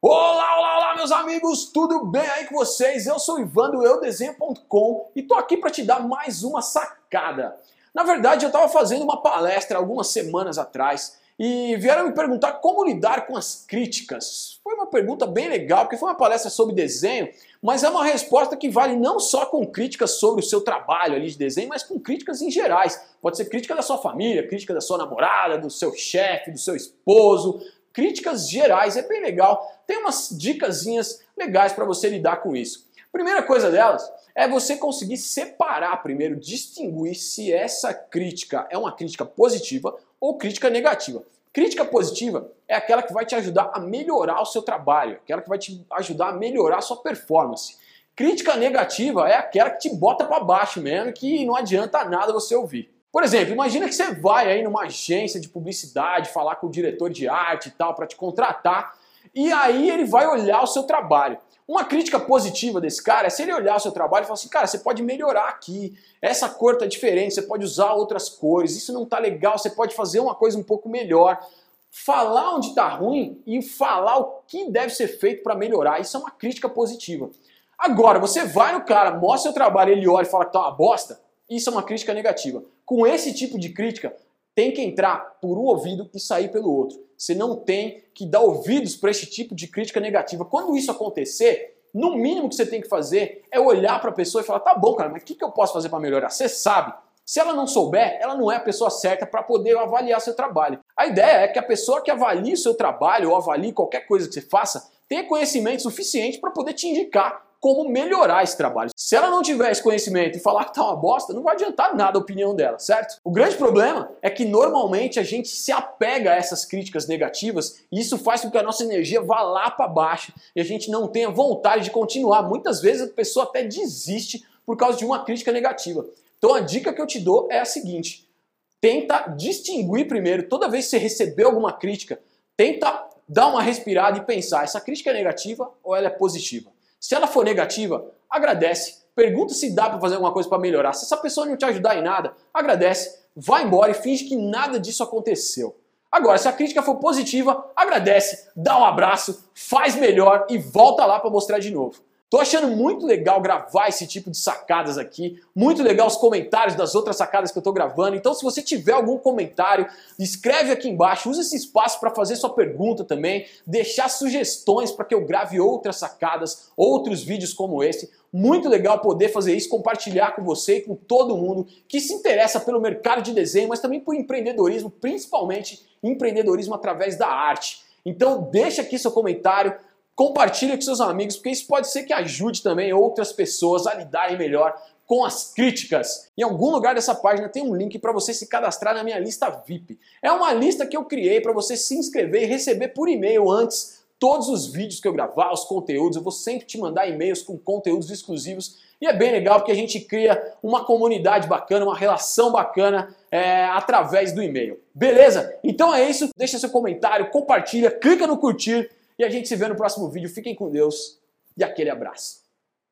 Olá, olá, olá, meus amigos, tudo bem aí com vocês? Eu sou o Ivan do eudesenho.com e tô aqui para te dar mais uma sacada. Na verdade, eu estava fazendo uma palestra algumas semanas atrás e vieram me perguntar como lidar com as críticas. Foi uma pergunta bem legal, porque foi uma palestra sobre desenho, mas é uma resposta que vale não só com críticas sobre o seu trabalho ali de desenho, mas com críticas em gerais. Pode ser crítica da sua família, crítica da sua namorada, do seu chefe, do seu esposo, críticas gerais, é bem legal. Tem umas dicasinhas legais para você lidar com isso. Primeira coisa delas é você conseguir separar primeiro, distinguir se essa crítica é uma crítica positiva ou crítica negativa. Crítica positiva é aquela que vai te ajudar a melhorar o seu trabalho, aquela que vai te ajudar a melhorar a sua performance. Crítica negativa é aquela que te bota para baixo mesmo, que não adianta nada você ouvir. Por exemplo, imagina que você vai aí numa agência de publicidade falar com o diretor de arte e tal para te contratar, e aí ele vai olhar o seu trabalho. Uma crítica positiva desse cara é se ele olhar o seu trabalho e falar assim, cara, você pode melhorar aqui, essa cor tá diferente, você pode usar outras cores, isso não tá legal, você pode fazer uma coisa um pouco melhor. Falar onde tá ruim e falar o que deve ser feito para melhorar, isso é uma crítica positiva. Agora, você vai no cara, mostra o seu trabalho, ele olha e fala que tá uma bosta, isso é uma crítica negativa. Com esse tipo de crítica, tem que entrar por um ouvido e sair pelo outro. Você não tem que dar ouvidos para esse tipo de crítica negativa. Quando isso acontecer, no mínimo que você tem que fazer é olhar para a pessoa e falar: tá bom, cara, mas o que, que eu posso fazer para melhorar? Você sabe. Se ela não souber, ela não é a pessoa certa para poder avaliar seu trabalho. A ideia é que a pessoa que avalie o seu trabalho ou avalie qualquer coisa que você faça tenha conhecimento suficiente para poder te indicar como melhorar esse trabalho. Se ela não tiver esse conhecimento e falar que tá uma bosta, não vai adiantar nada a opinião dela, certo? O grande problema é que normalmente a gente se apega a essas críticas negativas e isso faz com que a nossa energia vá lá para baixo e a gente não tenha vontade de continuar. Muitas vezes a pessoa até desiste por causa de uma crítica negativa. Então a dica que eu te dou é a seguinte: tenta distinguir primeiro, toda vez que você receber alguma crítica, tenta dar uma respirada e pensar, essa crítica é negativa ou ela é positiva? Se ela for negativa, agradece, pergunta se dá para fazer alguma coisa para melhorar. Se essa pessoa não te ajudar em nada, agradece, vai embora e finge que nada disso aconteceu. Agora, se a crítica for positiva, agradece, dá um abraço, faz melhor e volta lá para mostrar de novo. Tô achando muito legal gravar esse tipo de sacadas aqui, muito legal os comentários das outras sacadas que eu tô gravando. Então, se você tiver algum comentário, escreve aqui embaixo, usa esse espaço para fazer sua pergunta também, deixar sugestões para que eu grave outras sacadas, outros vídeos como esse. Muito legal poder fazer isso, compartilhar com você e com todo mundo que se interessa pelo mercado de desenho, mas também por empreendedorismo, principalmente empreendedorismo através da arte. Então, deixa aqui seu comentário, Compartilhe com seus amigos, porque isso pode ser que ajude também outras pessoas a lidarem melhor com as críticas. Em algum lugar dessa página tem um link para você se cadastrar na minha lista VIP. É uma lista que eu criei para você se inscrever e receber por e-mail antes todos os vídeos que eu gravar, os conteúdos. Eu vou sempre te mandar e-mails com conteúdos exclusivos e é bem legal porque a gente cria uma comunidade bacana, uma relação bacana é, através do e-mail. Beleza? Então é isso. Deixa seu comentário, compartilha, clica no curtir e a gente se vê no próximo vídeo. Fiquem com Deus e aquele abraço.